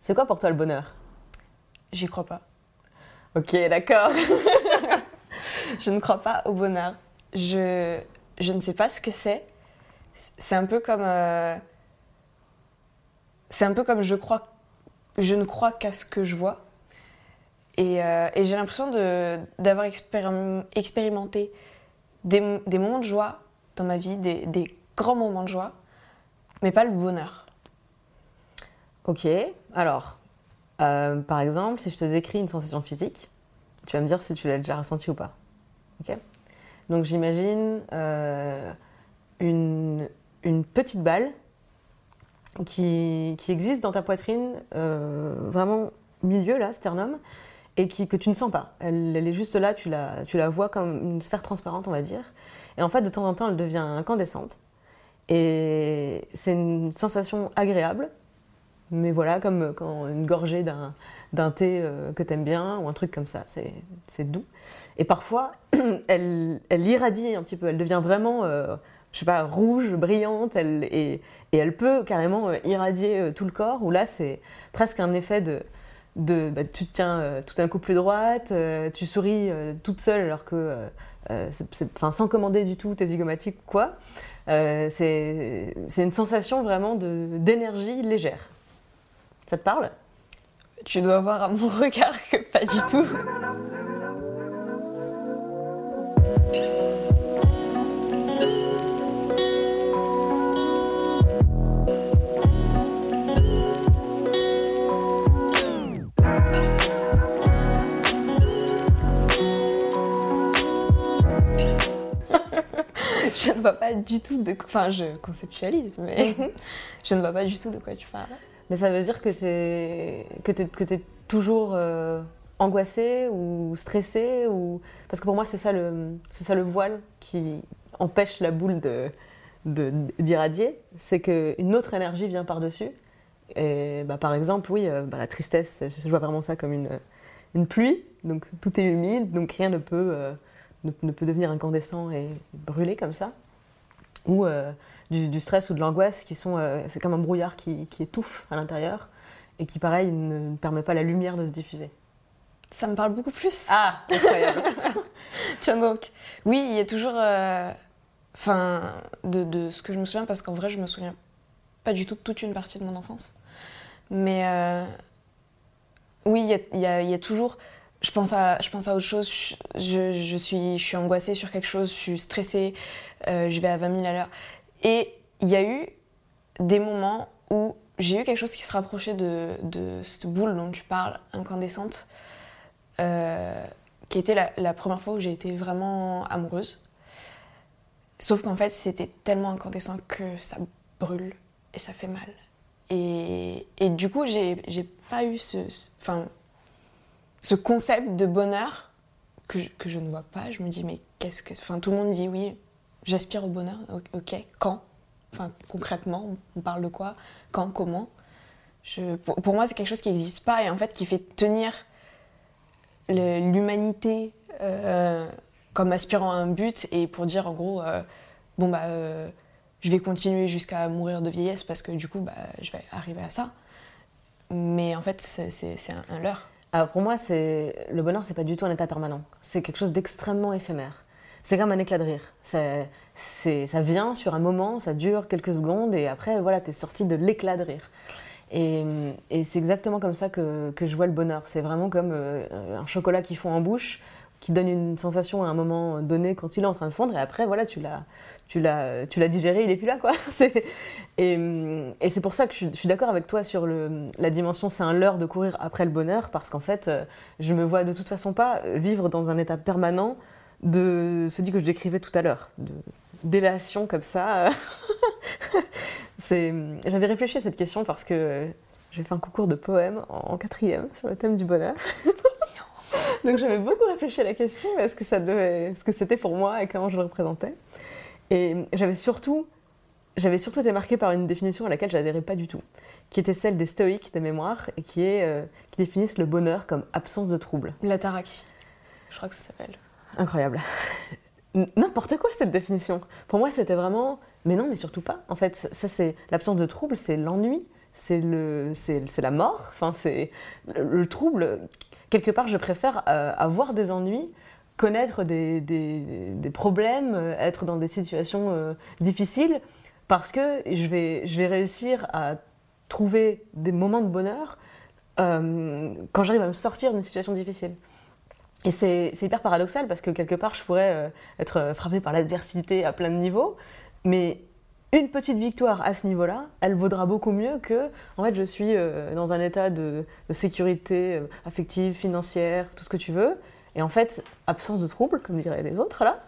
C'est quoi pour toi le bonheur? J'y crois pas. Ok, d'accord. Je ne crois pas au bonheur. Je, je ne sais pas ce que c'est. C'est un peu comme... euh, c'est un peu comme je crois... Je ne crois qu'à ce que je vois. Et, euh, et j'ai l'impression d'avoir expérim- expérimenté des, des moments de joie dans ma vie, des, des grands moments de joie, mais pas le bonheur. Ok, alors, euh, par exemple, si je te décris une sensation physique, tu vas me dire si tu l'as déjà ressenti ou pas. Ok Donc j'imagine euh, une, une petite balle qui, qui existe dans ta poitrine, euh, vraiment milieu, là, sternum, et qui, que tu ne sens pas. Elle, elle est juste là, tu la, tu la vois comme une sphère transparente, on va dire. Et en fait, de temps en temps, elle devient incandescente. Et c'est une sensation agréable, mais voilà, comme quand une gorgée d'un, thé euh, que t'aimes bien ou un truc comme ça, c'est, doux. Et parfois, elle, elle irradie un petit peu, elle devient vraiment, euh, je sais pas, rouge, brillante, elle, et, et elle peut carrément euh, irradier euh, tout le corps, où là, c'est presque un effet de. bah, tu te tiens euh, tout d'un coup plus droite, euh, tu souris euh, toute seule alors que. euh, euh, enfin, sans commander du tout tes zygomatiques quoi. Euh, c'est, une sensation vraiment d'énergie légère. Ça te parle? Tu dois voir à mon regard que pas du tout. je ne vois pas du tout de quoi. Enfin, je conceptualise, mais je ne vois pas du tout de quoi tu parles. Mais ça veut dire que c'est que t'es t'es toujours euh, angoissé ou stressé ou parce que pour moi c'est ça le ça le voile qui empêche la boule de d'irradier, c'est qu'une autre énergie vient par-dessus. Et bah, par exemple, oui, euh, bah, la tristesse, je vois vraiment ça comme une, une pluie, donc tout est humide, donc rien ne peut, euh, ne, peut devenir incandescent et brûler comme ça. Ou du, du stress ou de l'angoisse qui sont. euh, c'est comme un brouillard qui, qui étouffe à l'intérieur et qui, pareil, ne, permet pas la lumière de se diffuser. Ça me parle beaucoup plus. Ah, incroyable Tiens donc, oui, il y a toujours. euh, Enfin, de, de ce que je me souviens, parce qu'en vrai, je me souviens pas du tout de toute une partie de mon enfance. Mais euh, oui, il y y y a toujours. Je pense, à, je pense à autre chose. Je, je- je suis, je suis angoissée sur quelque chose, je suis stressée, euh, je vais à 20 000 à l'heure. Et il y a eu des moments où j'ai eu quelque chose qui se rapprochait de, cette boule dont tu parles, incandescente, euh, qui était la, la première fois où j'ai été vraiment amoureuse. Sauf qu'en fait, c'était tellement incandescent que ça brûle et ça fait mal. Et, du coup, j'ai pas eu ce, ce concept de bonheur que je, que je ne vois pas. Je me dis, mais qu'est-ce que. Enfin, tout le monde dit oui, j'aspire au bonheur. Ok, quand? Enfin, concrètement, on- parle de quoi? Quand? Comment? Pour, moi, c'est quelque chose qui n'existe pas et en fait qui fait tenir l'humanité euh, comme aspirant à un but et pour dire en gros, euh, bon bah, euh, je vais continuer jusqu'à mourir de vieillesse parce que du coup, bah, je vais arriver à ça. Mais en fait, c'est un, un leurre. Alors pour moi, le bonheur, c'est pas du tout un état permanent. C'est quelque chose d'extrêmement éphémère. C'est comme un éclat de rire. Ça, vient sur un moment, ça dure quelques secondes et après, voilà, t'es sorti de l'éclat de rire. Et, c'est exactement comme ça que, que je vois le bonheur. C'est vraiment comme euh, un chocolat qui fond en bouche, qui donne une sensation à un moment donné quand il est en train de fondre et après, voilà, tu l'as, tu l'as, tu l'as digéré, il est plus là, quoi. Et, c'est pour ça que je, suis- d'accord avec toi sur la dimension, c'est un leurre de courir après le bonheur, parce qu'en fait, euh, je me vois de toute façon pas vivre dans un état permanent de celui que je décrivais tout à l'heure. Délation comme ça. J'avais réfléchi à cette question parce que j'ai fait un concours de poèmes en quatrième sur le thème du bonheur. Donc j'avais beaucoup réfléchi à la question, est-ce que ça devait, ce que c'était pour moi et comment je le représentais. Et j'avais surtout, j'avais surtout été marquée par une définition à laquelle j'adhérais pas du tout, qui était celle des stoïques de mémoire et qui est, euh, qui définissent le bonheur comme absence de trouble. La taraki, je crois que ça s'appelle. Incroyable. N'importe quoi cette définition. Pour moi, c'était vraiment, mais non, mais surtout pas. En fait, ça c'est l'absence de trouble, c'est l'ennui, c'est le, c'est la mort. Enfin, c'est le trouble quelque part, je préfère euh, avoir des ennuis, connaître des, problèmes, euh, être dans des situations euh, difficiles, parce que je vais, je vais réussir à trouver des moments de bonheur quand j'arrive à me sortir d'une situation difficile. Et c'est hyper paradoxal parce que quelque part, je pourrais être frappée par l'adversité à plein de niveaux, mais une petite victoire à ce niveau-là, elle vaudra beaucoup mieux que, en fait, je suis euh, dans un état de, sécurité euh, affective, financière, tout ce que tu veux, et en fait, absence de trouble, comme diraient les autres, là.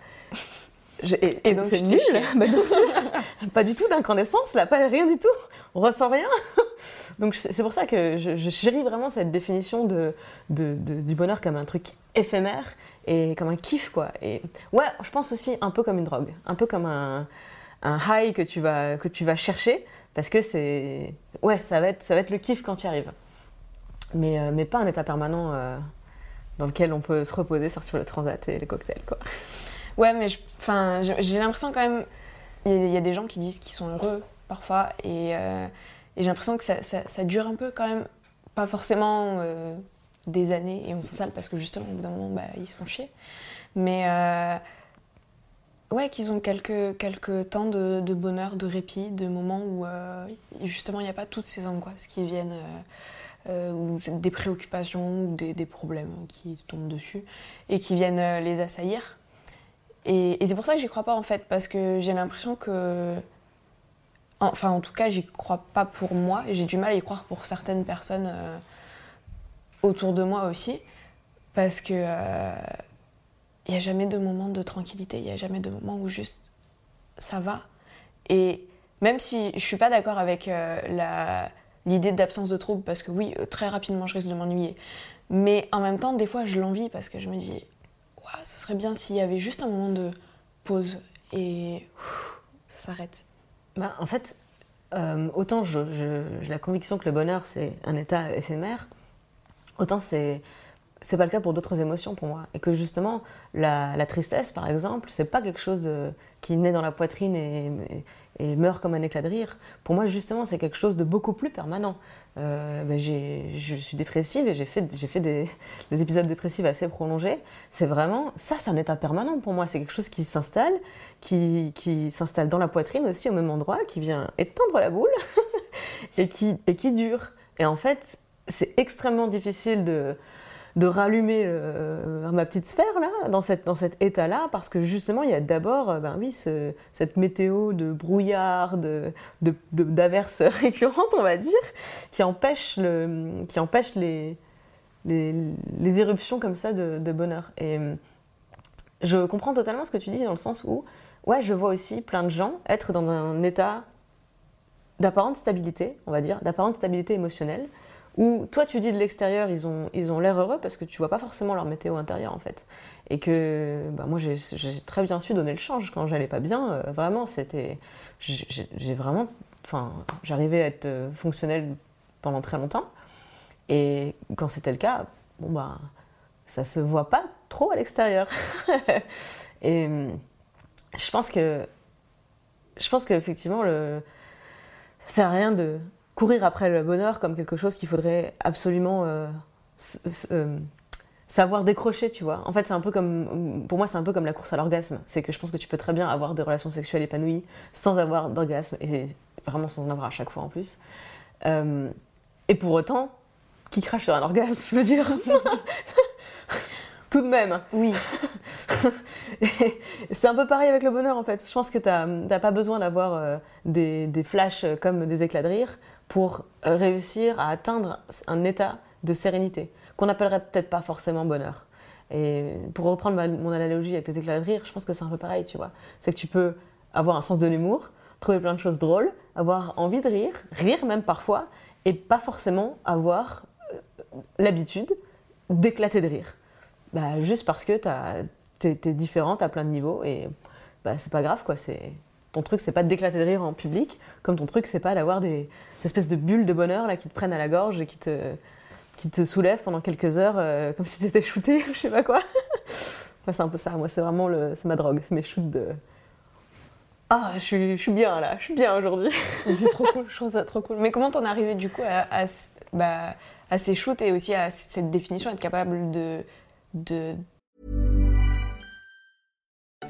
et, donc, c'est nul, bah, bien sûr. pas du tout d'incandescence, là, pas rien du tout. On ressent rien. donc c'est pour ça que je, chéris vraiment cette définition de, du bonheur comme un truc éphémère et comme un kiff, quoi. Et ouais, je pense aussi un peu comme une drogue, un peu comme un un high que tu vas, que tu vas chercher parce que c'est. Ouais, ça va, être, ça va être le kiff quand tu y arrives. Mais, euh, mais pas un état permanent euh, dans lequel on peut se reposer, sortir le transat et les cocktails, quoi. Ouais, mais j'ai l'impression quand même. Il y, a des gens qui disent qu'ils sont heureux parfois et, euh, j'ai l'impression que ça, ça, dure un peu quand même. Pas forcément des années et on s'installe parce que justement, au bout d'un moment, bah, ils se font chier. Mais Ouais, qu'ils ont quelques, quelques temps de, bonheur, de répit, de moments où euh, justement il n'y a pas toutes ces angoisses qui viennent, euh, euh, ou des préoccupations, ou des, problèmes qui tombent dessus, et qui viennent les assaillir. Et, c'est pour ça que j'y crois pas en fait, parce que j'ai l'impression que. Enfin, en tout cas, j'y crois pas pour moi, et j'ai du mal à y croire pour certaines personnes autour de moi aussi, parce que il n'y a jamais de moment de tranquillité, il n'y a jamais de moment où juste ça va. Et même si je suis pas d'accord avec euh, l'idée d'absence de trouble, parce que oui, euh, très rapidement je risque de m'ennuyer, mais en même temps, des fois je l'envie parce que je me dis, ce serait bien s'il y avait juste un moment de pause et ça s'arrête. Bah, en fait, euh, autant j'ai la conviction que le bonheur c'est un état éphémère, autant c'est c'est pas le cas pour d'autres émotions pour moi. Et que justement, la, tristesse, par exemple, c'est pas quelque chose euh, qui naît dans la poitrine et, meurt comme un éclat de rire. Pour moi, justement, c'est quelque chose de beaucoup plus permanent. Euh, ben, je suis dépressive et j'ai fait, fait des, épisodes dépressifs assez prolongés. C'est vraiment, ça, c'est un état permanent pour moi. C'est quelque chose qui s'installe, qui, qui s'installe dans la poitrine aussi au même endroit, qui vient étendre la boule et, qui, et qui dure. Et en fait, c'est extrêmement difficile de de rallumer euh, ma petite sphère là, dans, cette, dans cet état-là, parce que justement, il y a d'abord, euh, ben oui, cette météo de brouillard, de, d'averses récurrentes, on va dire, qui empêche, le, qui empêche les, les, éruptions comme ça de, bonheur. Et euh, je comprends totalement ce que tu dis dans le sens où, ouais, je vois aussi plein de gens être dans un état d'apparente stabilité, on va dire, d'apparente stabilité émotionnelle, où toi tu dis de l'extérieur ils ont ils ont l'air heureux parce que tu vois pas forcément leur météo intérieure en fait. Et que bah, moi j'ai très bien su donner le change. Quand j'allais pas bien euh, vraiment c'était j'ai vraiment enfin j'arrivais à être euh, fonctionnel pendant très longtemps. Et quand c'était le cas bon bah ça se voit pas trop à l'extérieur. Et je pense que je pense qu'effectivement le ça sert à rien de courir après le bonheur comme quelque chose qu'il faudrait absolument euh, euh, savoir décrocher, tu vois. En fait, c'est un peu comme, pour moi, c'est un peu comme la course à l'orgasme. C'est que je pense que tu peux très bien avoir des relations sexuelles épanouies sans avoir d'orgasme, et vraiment sans en avoir à chaque fois en plus. Euh, et pour autant, qui crache sur un orgasme, je veux dire Tout de même. Oui. c'est un peu pareil avec le bonheur en fait. Je pense que tu n'as pas besoin d'avoir des, des, flashs comme des éclats de rire pour euh, réussir à atteindre un état de sérénité, qu'on n'appellerait peut-être pas forcément bonheur. Et pour reprendre mon analogie avec les éclats de rire, je pense que c'est un peu pareil, tu vois. C'est que tu peux avoir un sens de l'humour, trouver plein de choses drôles, avoir envie de rire, rire même parfois, et pas forcément avoir euh, l'habitude d'éclater de rire. Bah, juste parce que t'es es différente à plein de niveaux et bah, c'est pas grave quoi. C'est ton truc, c'est pas d'éclater de rire en public, comme ton truc, c'est pas d'avoir des, espèces de bulles de bonheur là qui te prennent à la gorge et qui te, qui te soulèvent pendant quelques heures euh, comme si t'étais shooté, je sais pas quoi. c'est un peu ça. Moi, c'est vraiment le, ma drogue, c'est mes shoots de. Ah, je suis, je suis bien là, je suis bien aujourd'hui. c'est trop cool, je trouve ça trop cool. Mais comment t'en es arrivé du coup à, bah, à ces shoots et aussi à cette définition, être capable de, de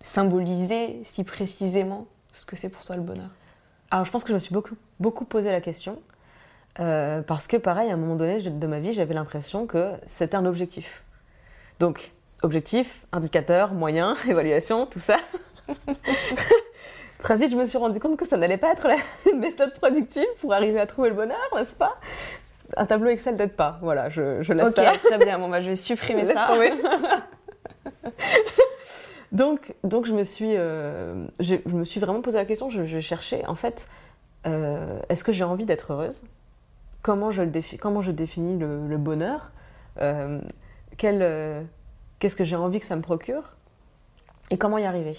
Symboliser si précisément ce que c'est pour toi le bonheur? Alors, je pense que je me suis beaucoup, beaucoup posé la question. Euh, parce que, pareil, à un moment donné de ma vie, j'avais l'impression que c'était un objectif. Donc, objectif, indicateur, moyen, évaluation, tout ça. Très vite, je me suis rendu compte que ça n'allait pas être la méthode productive pour arriver à trouver le bonheur, n'est-ce pas? Un tableau Excel d'aide pas. Voilà, je, je laisse Ok, très bien. Bon, bah, je vais supprimer ça. Donc, donc je me suis, euh, je, me suis vraiment posé la question. Je, cherchais, en fait, euh, est-ce que j'ai envie d'être heureuse? Comment je, le comment je définis le, bonheur? Euh, Qu'est-ce que j'ai envie que ça me procure? Et comment y arriver?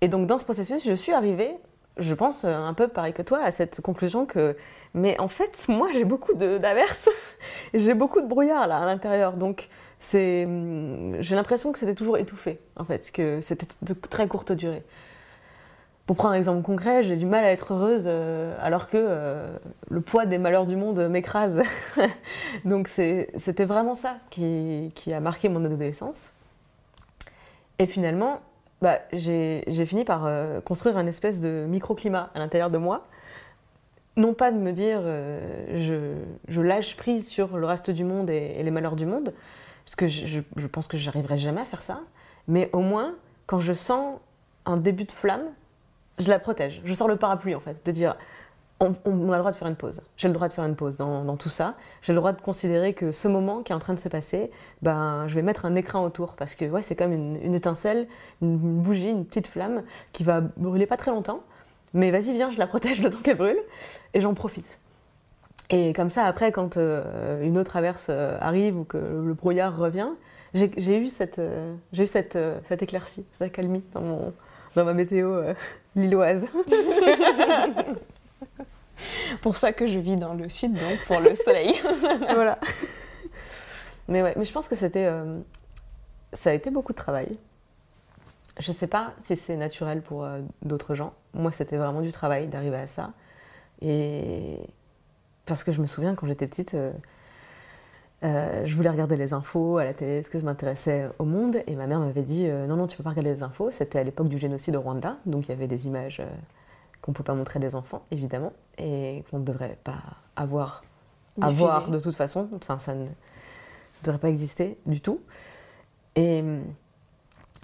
Et donc dans ce processus, je suis arrivée, je pense euh, un peu pareil que toi, à cette conclusion que, mais en fait, moi j'ai beaucoup d'averses, j'ai beaucoup de brouillard là à l'intérieur, donc c'est, hum, j'ai l'impression que c'était toujours étouffé, en fait, que c'était de très courte durée. Pour prendre un exemple concret, j'ai du mal à être heureuse euh, alors que euh, le poids des malheurs du monde m'écrase. donc c'était vraiment ça qui, qui a marqué mon adolescence. Et finalement, bah, j'ai fini par euh, construire un espèce de microclimat à l'intérieur de moi. Non pas de me dire je, lâche prise sur le reste du monde et, les malheurs du monde, parce que je, pense que j'arriverai jamais à faire ça, mais au moins, quand je sens un début de flamme, je la protège. Je sors le parapluie en fait, de dire on, a le droit de faire une pause. J'ai le droit de faire une pause dans, tout ça. J'ai le droit de considérer que ce moment qui est en train de se passer, ben, je vais mettre un écran autour parce que ouais, c'est comme une, étincelle, une, bougie, une petite flamme qui va brûler pas très longtemps. Mais vas-y, viens, je la protège le temps qu'elle brûle et j'en profite. Et comme ça, après, quand euh, une autre averse euh, arrive ou que le brouillard revient, j'ai eu cette, euh, j'ai eu cette, cette éclaircie, cette accalmie dans, mon, dans ma météo lilloise. pour ça que je vis dans le sud, donc pour le soleil. voilà. Mais ouais, mais je pense que c'était, euh, ça a été beaucoup de travail. Je sais pas si c'est naturel pour euh, d'autres gens. Moi, c'était vraiment du travail d'arriver à ça. Et parce que je me souviens quand j'étais petite, euh, je voulais regarder les infos à la télé, ce que je m'intéressais au monde, et ma mère m'avait dit non non tu peux pas regarder les infos. C'était à l'époque du génocide au Rwanda, donc il y avait des images qu'on ne peut pas montrer des enfants, évidemment, et qu'on ne devrait pas avoir, avoir de toute façon. Enfin, ça ne devrait pas exister du tout. Et hum,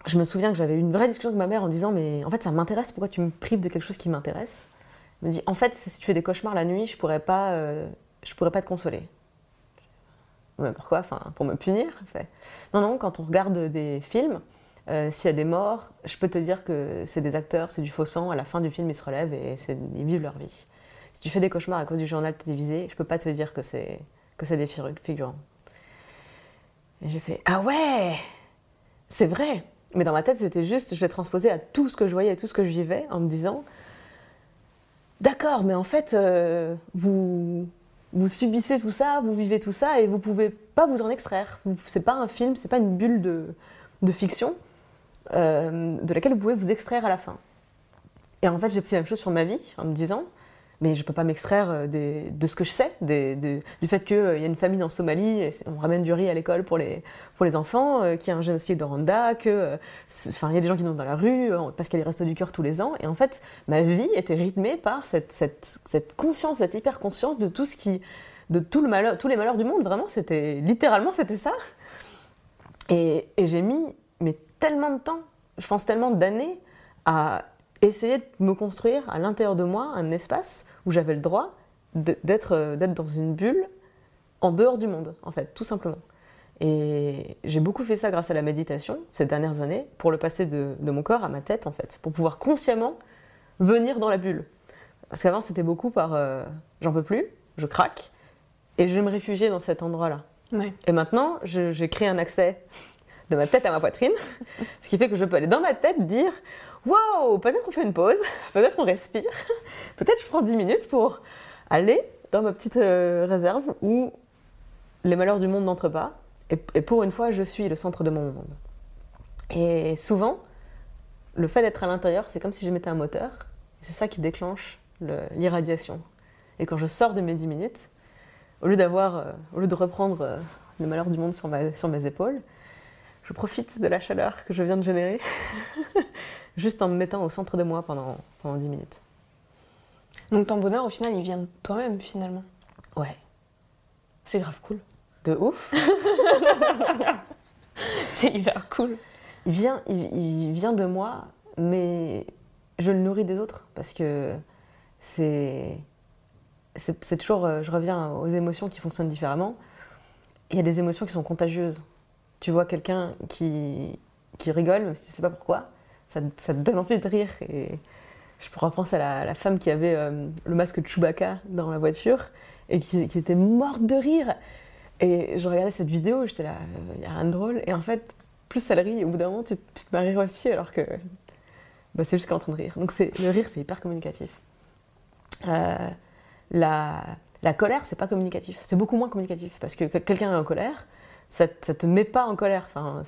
je me souviens que j'avais eu une vraie discussion avec ma mère en disant Mais en fait, ça m'intéresse, pourquoi tu me prives de quelque chose qui m'intéresse? Me dit En fait, si tu fais des cauchemars la nuit, je pourrais pas, euh, je pourrais pas te consoler. Mais pourquoi? Enfin, pour me punir. Non, non, quand on regarde des films, euh, s'il y a des morts, je peux te dire que c'est des acteurs, c'est du faux sang. À la fin du film, ils se relèvent et ils vivent leur vie. Si tu fais des cauchemars à cause du journal télévisé, je peux pas te dire que c'est que c'est des figurants. Et j'ai fait ah ouais, c'est vrai. Mais dans ma tête, c'était juste, je l'ai transposé à tout ce que je voyais, à tout ce que je vivais, en me disant d'accord, mais en fait, euh, vous subissez tout ça, vous vivez tout ça et vous pouvez pas vous en extraire. C'est pas un film, c'est pas une bulle de, de fiction. Euh, de laquelle vous pouvez vous extraire à la fin. Et en fait, j'ai fait la même chose sur ma vie en me disant, mais je peux pas m'extraire euh, de ce que je sais, du fait qu'il y a une famine en Somalie, on ramène du riz à l'école pour les, pour les enfants, euh, qu'il y a un génocide de Rwanda, que, euh, y a des gens qui vont dans la rue euh, parce qu'il y a les restos du cœur tous les ans. Et en fait, ma vie était rythmée par cette, cette, conscience, cette hyper conscience de tout ce qui, de tout le malheur, tous les malheurs du monde. Vraiment, c'était littéralement c'était ça. Et, et j'ai mis mais tellement de temps, je pense tellement d'années à essayer de me construire à l'intérieur de moi un espace où j'avais le droit d'être euh, d'être dans une bulle en dehors du monde, en fait, tout simplement. Et j'ai beaucoup fait ça grâce à la méditation ces dernières années pour le passer de, de mon corps à ma tête, en fait, pour pouvoir consciemment venir dans la bulle. Parce qu'avant, c'était beaucoup par euh, j'en peux plus, je craque, et je vais me réfugier dans cet endroit-là. Ouais. Et maintenant, j'ai créé un accès de ma tête à ma poitrine, ce qui fait que je peux aller dans ma tête dire Wow, peut-être on fait une pause, peut-être on respire, peut-être je prends 10 minutes pour aller dans ma petite euh, réserve où les malheurs du monde n'entrent pas. Et, pour une fois, je suis le centre de mon monde. Et souvent, le fait d'être à l'intérieur, c'est comme si je mettais un moteur. C'est ça qui déclenche le- l'irradiation. Et quand je sors de mes 10 minutes, au lieu d'avoir, euh, au lieu de reprendre euh, le malheur du monde sur mes épaules, je profite de la chaleur que je viens de générer, juste en me mettant au centre de moi pendant, pendant 10 minutes. Donc ton bonheur, au final, il vient de toi-même, finalement. Ouais, C'est grave cool. de ouf. C'est hyper cool. Il vient, il, il vient de moi, mais je le nourris des autres parce que c'est, c'est, toujours, euh, je reviens aux émotions qui fonctionnent différemment. Il y a des émotions qui sont contagieuses. Tu vois quelqu'un qui, qui rigole, même si tu sais pas pourquoi, ça, te- donne envie de rire. Et je repense à la, femme qui avait euh, le masque de Chewbacca dans la voiture et qui, était morte de rire. Et je regardais cette vidéo j'étais là, il n'y a rien de drôle. Et en fait, plus elle rit, au bout d'un moment, tu, tu te mets à rire aussi, alors que bah, c'est juste qu'elle en train de rire. Donc le rire, c'est hyper communicatif. Euh, la, la colère, c'est pas communicatif. C'est beaucoup moins communicatif. Parce que que- quelqu'un est en colère, ça, ça te met pas en colère. Enfin,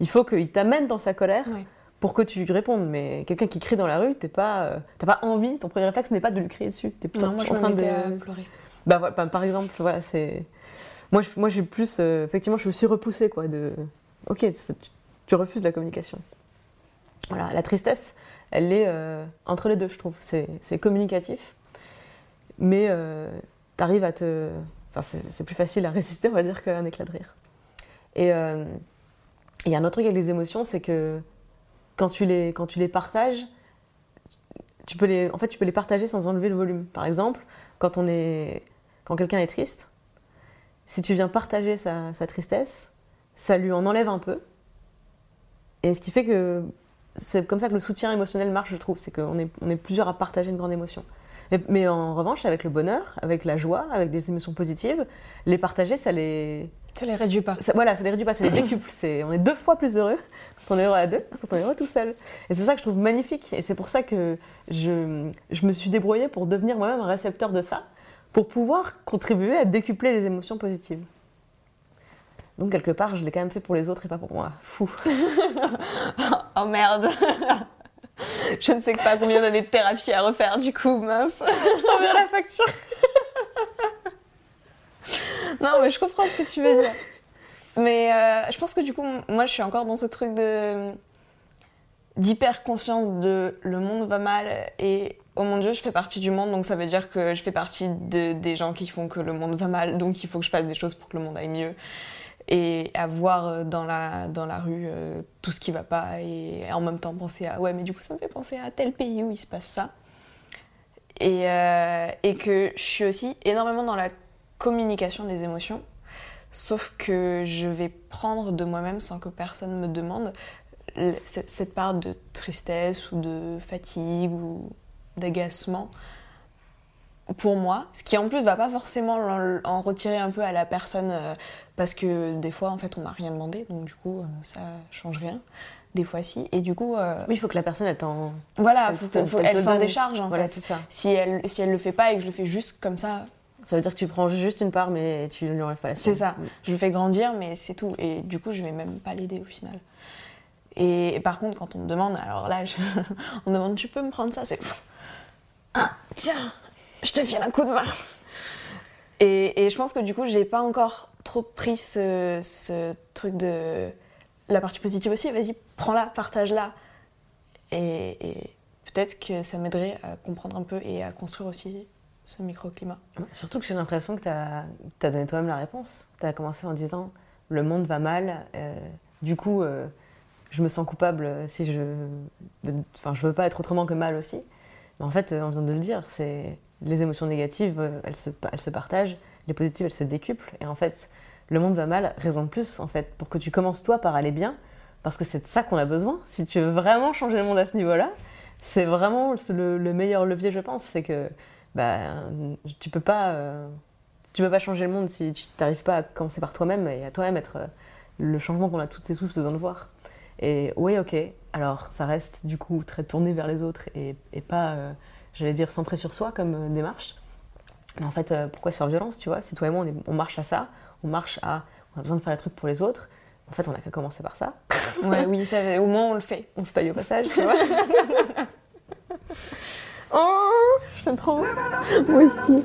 il faut qu'il t'amène dans sa colère. Pour que tu lui répondes. Mais quelqu'un qui crie dans la rue, t'es pas, euh, t'as pas envie, ton premier réflexe n'est pas de lui crier dessus. T'es plutôt Non, moi, je en train de... à pleurer. Bah, voilà, par- par exemple, voilà, c'est. Moi, je, moi, j'ai plus. euh, effectivement, je suis aussi repoussée, quoi. De. Ok, tu, tu refuses la communication. Voilà, la tristesse, elle est euh, entre les deux, je trouve. C'est c'est communicatif, mais euh, t'arrives à te. Enfin, c'est plus facile à résister, on va dire, qu'un éclat de rire. Et il y a un autre truc avec les émotions, c'est que quand tu les, quand tu les partages, tu peux les, en fait, tu peux les partager sans enlever le volume. Par exemple, quand quand quelqu'un est triste, si tu viens partager sa, sa tristesse, ça lui en enlève un peu. Et ce qui fait que c'est comme ça que le soutien émotionnel marche, je trouve. C'est qu'on est, on est plusieurs à partager une grande émotion. Mais, mais en revanche, avec le bonheur, avec la joie, avec des émotions positives, les partager, ça les, Ça les réduit pas. ça- voilà, ça les réduit pas, ça les décuple. C'est, on est deux fois plus heureux quand on est heureux à deux, que quand on est heureux tout seul. Et c'est ça que je trouve magnifique. Et c'est pour ça que je, je me suis débrouillée pour devenir moi-même un récepteur de ça, pour pouvoir contribuer à décupler les émotions positives. Donc quelque part, je l'ai quand même fait pour les autres et pas pour moi. Fou. Oh merde Je ne sais pas combien d'années de thérapie à refaire du coup, mince. T'enverrai la facture. Non, mais je comprends ce que tu veux dire. Mais euh, je pense que du coup, moi, je suis encore dans ce truc de d'hyper conscience de le monde va mal et oh mon dieu, je fais partie du monde, donc ça veut dire que je fais partie de- des gens qui font que le monde va mal, donc il faut que je fasse des choses pour que le monde aille mieux. Et à voir euh, dans la, dans la rue euh, tout ce qui va pas et en même temps penser à ouais, mais du coup, ça me fait penser à tel pays où il se passe ça. Et, euh, et que je suis aussi énormément dans la communication des émotions, sauf que je vais prendre de moi-même sans que personne me demande cette part de tristesse ou de fatigue ou d'agacement pour moi, ce qui en plus va pas forcément en, en retirer un peu à la personne euh, parce que des fois en fait on m'a rien demandé donc du coup euh, ça change rien. Des fois si et du coup euh, Oui, il faut que la personne, elle t'en. voilà, elle faut, te- faut- elle elle te s'en décharge en Voilà, fait. ça. Si elle si elle le fait pas et que je le fais juste comme ça, Ça veut dire que tu prends juste une part, mais tu ne lui enlèves pas la C'est ça. Je le fais grandir, mais c'est tout. Et du coup, je vais même pas l'aider au final. Et, et par contre, quand on me demande, alors là, je- on me demande, tu peux me prendre ça? C'est ah, tiens, je te file un coup de main. Et, je pense que du coup, j'ai pas encore trop pris ce, truc de la partie positive aussi. Vas-y, prends-la, partage-la. Et, et peut-être que ça m'aiderait à comprendre un peu et à construire aussi ce microclimat. Surtout que j'ai l'impression que tu as, donné toi-même la réponse. Tu as commencé en disant le monde va mal, euh, du coup, euh, je me sens coupable si je. Enfin, je veux pas être autrement que mal aussi. Mais en fait, on vient de le dire, c'est les émotions négatives, elles se, elles se partagent, les positives, elles se décuplent. Et en fait, le monde va mal, raison de plus, en fait, pour que tu commences toi par aller bien, parce que c'est de ça qu'on a besoin. Si tu veux vraiment changer le monde à ce niveau-là, c'est vraiment le, meilleur levier, je pense. C'est que bah, tu peux pas. Euh, tu peux pas changer le monde si tu n'arrives pas à commencer par toi-même et à toi-même être euh, le changement qu'on a toutes et tous besoin de voir. Et oui, ok, alors ça reste du coup très tourné vers les autres et, pas, euh, j'allais dire, centré sur soi comme démarche. Mais en fait, pourquoi se faire violence, tu vois? Si toi et moi, on, on, marche à ça, on marche à. On a besoin de faire les trucs pour les autres, en fait, on n'a qu'à commencer par ça. Ouais, oui, ça, au moins on le fait. On se paye au passage, tu vois. oh, je t'aime trop. Moi aussi.